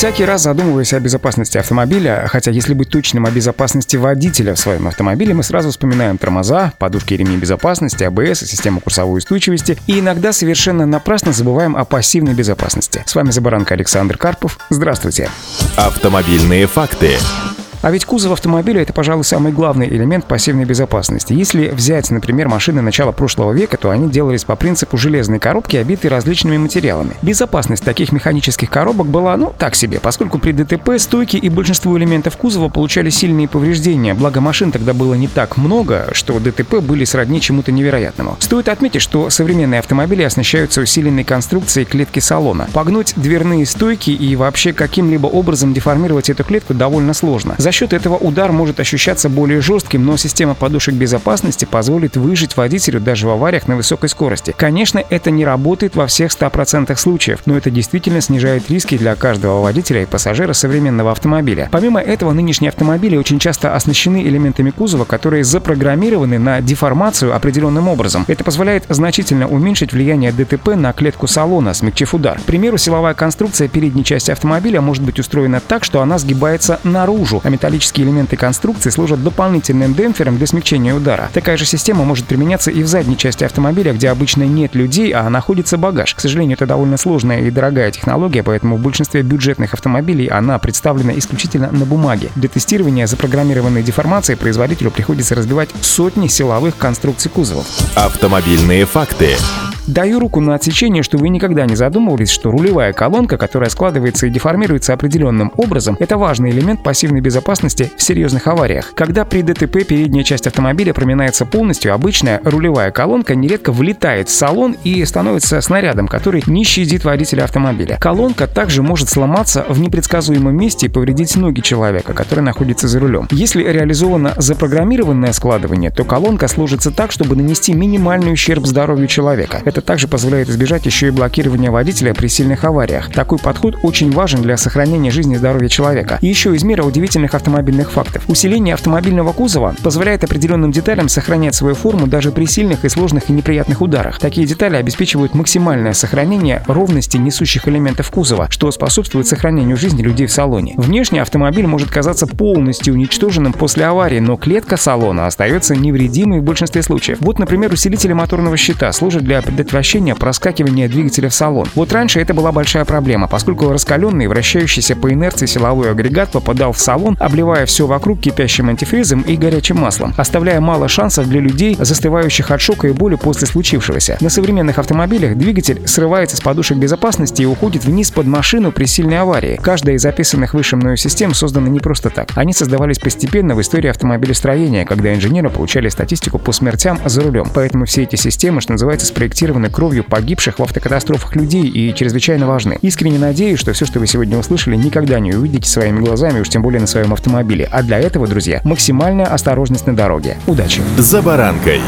Всякий раз задумываясь о безопасности автомобиля, хотя если быть точным о безопасности водителя в своем автомобиле, мы сразу вспоминаем тормоза, подушки и безопасности, АБС, систему курсовой устойчивости и иногда совершенно напрасно забываем о пассивной безопасности. С вами Забаранка Александр Карпов. Здравствуйте. Автомобильные факты. А ведь кузов автомобиля — это, пожалуй, самый главный элемент пассивной безопасности. Если взять, например, машины начала прошлого века, то они делались по принципу железной коробки, обитой различными материалами. Безопасность таких механических коробок была, ну, так себе, поскольку при ДТП стойки и большинство элементов кузова получали сильные повреждения, благо машин тогда было не так много, что ДТП были сродни чему-то невероятному. Стоит отметить, что современные автомобили оснащаются усиленной конструкцией клетки салона. Погнуть дверные стойки и вообще каким-либо образом деформировать эту клетку довольно сложно. За счет этого удар может ощущаться более жестким, но система подушек безопасности позволит выжить водителю даже в авариях на высокой скорости. Конечно, это не работает во всех 100% случаев, но это действительно снижает риски для каждого водителя и пассажира современного автомобиля. Помимо этого, нынешние автомобили очень часто оснащены элементами кузова, которые запрограммированы на деформацию определенным образом. Это позволяет значительно уменьшить влияние ДТП на клетку салона, смягчив удар. К примеру, силовая конструкция передней части автомобиля может быть устроена так, что она сгибается наружу, а металлические элементы конструкции служат дополнительным демпфером для смягчения удара. Такая же система может применяться и в задней части автомобиля, где обычно нет людей, а находится багаж. К сожалению, это довольно сложная и дорогая технология, поэтому в большинстве бюджетных автомобилей она представлена исключительно на бумаге. Для тестирования запрограммированной деформации производителю приходится разбивать сотни силовых конструкций кузовов. Автомобильные факты. Даю руку на отсечение, что вы никогда не задумывались, что рулевая колонка, которая складывается и деформируется определенным образом, это важный элемент пассивной безопасности в серьезных авариях. Когда при ДТП передняя часть автомобиля проминается полностью, обычная рулевая колонка нередко влетает в салон и становится снарядом, который не щадит водителя автомобиля. Колонка также может сломаться в непредсказуемом месте и повредить ноги человека, который находится за рулем. Если реализовано запрограммированное складывание, то колонка сложится так, чтобы нанести минимальный ущерб здоровью человека. Это также позволяет избежать еще и блокирования водителя при сильных авариях. Такой подход очень важен для сохранения жизни и здоровья человека. И еще из мира удивительных автомобильных фактов. Усиление автомобильного кузова позволяет определенным деталям сохранять свою форму даже при сильных и сложных и неприятных ударах. Такие детали обеспечивают максимальное сохранение ровности несущих элементов кузова, что способствует сохранению жизни людей в салоне. Внешне автомобиль может казаться полностью уничтоженным после аварии, но клетка салона остается невредимой в большинстве случаев. Вот, например, усилители моторного щита служат для предотвращения проскакивания двигателя в салон. Вот раньше это была большая проблема, поскольку раскаленный, вращающийся по инерции силовой агрегат попадал в салон, обливая все вокруг кипящим антифризом и горячим маслом, оставляя мало шансов для людей, застывающих от шока и боли после случившегося. На современных автомобилях двигатель срывается с подушек безопасности и уходит вниз под машину при сильной аварии. Каждая из описанных выше мною систем создана не просто так. Они создавались постепенно в истории автомобилестроения, когда инженеры получали статистику по смертям за рулем. Поэтому все эти системы, что называется, спроектированы зафиксированы кровью погибших в автокатастрофах людей и чрезвычайно важны. Искренне надеюсь, что все, что вы сегодня услышали, никогда не увидите своими глазами, уж тем более на своем автомобиле. А для этого, друзья, максимальная осторожность на дороге. Удачи! За баранкой.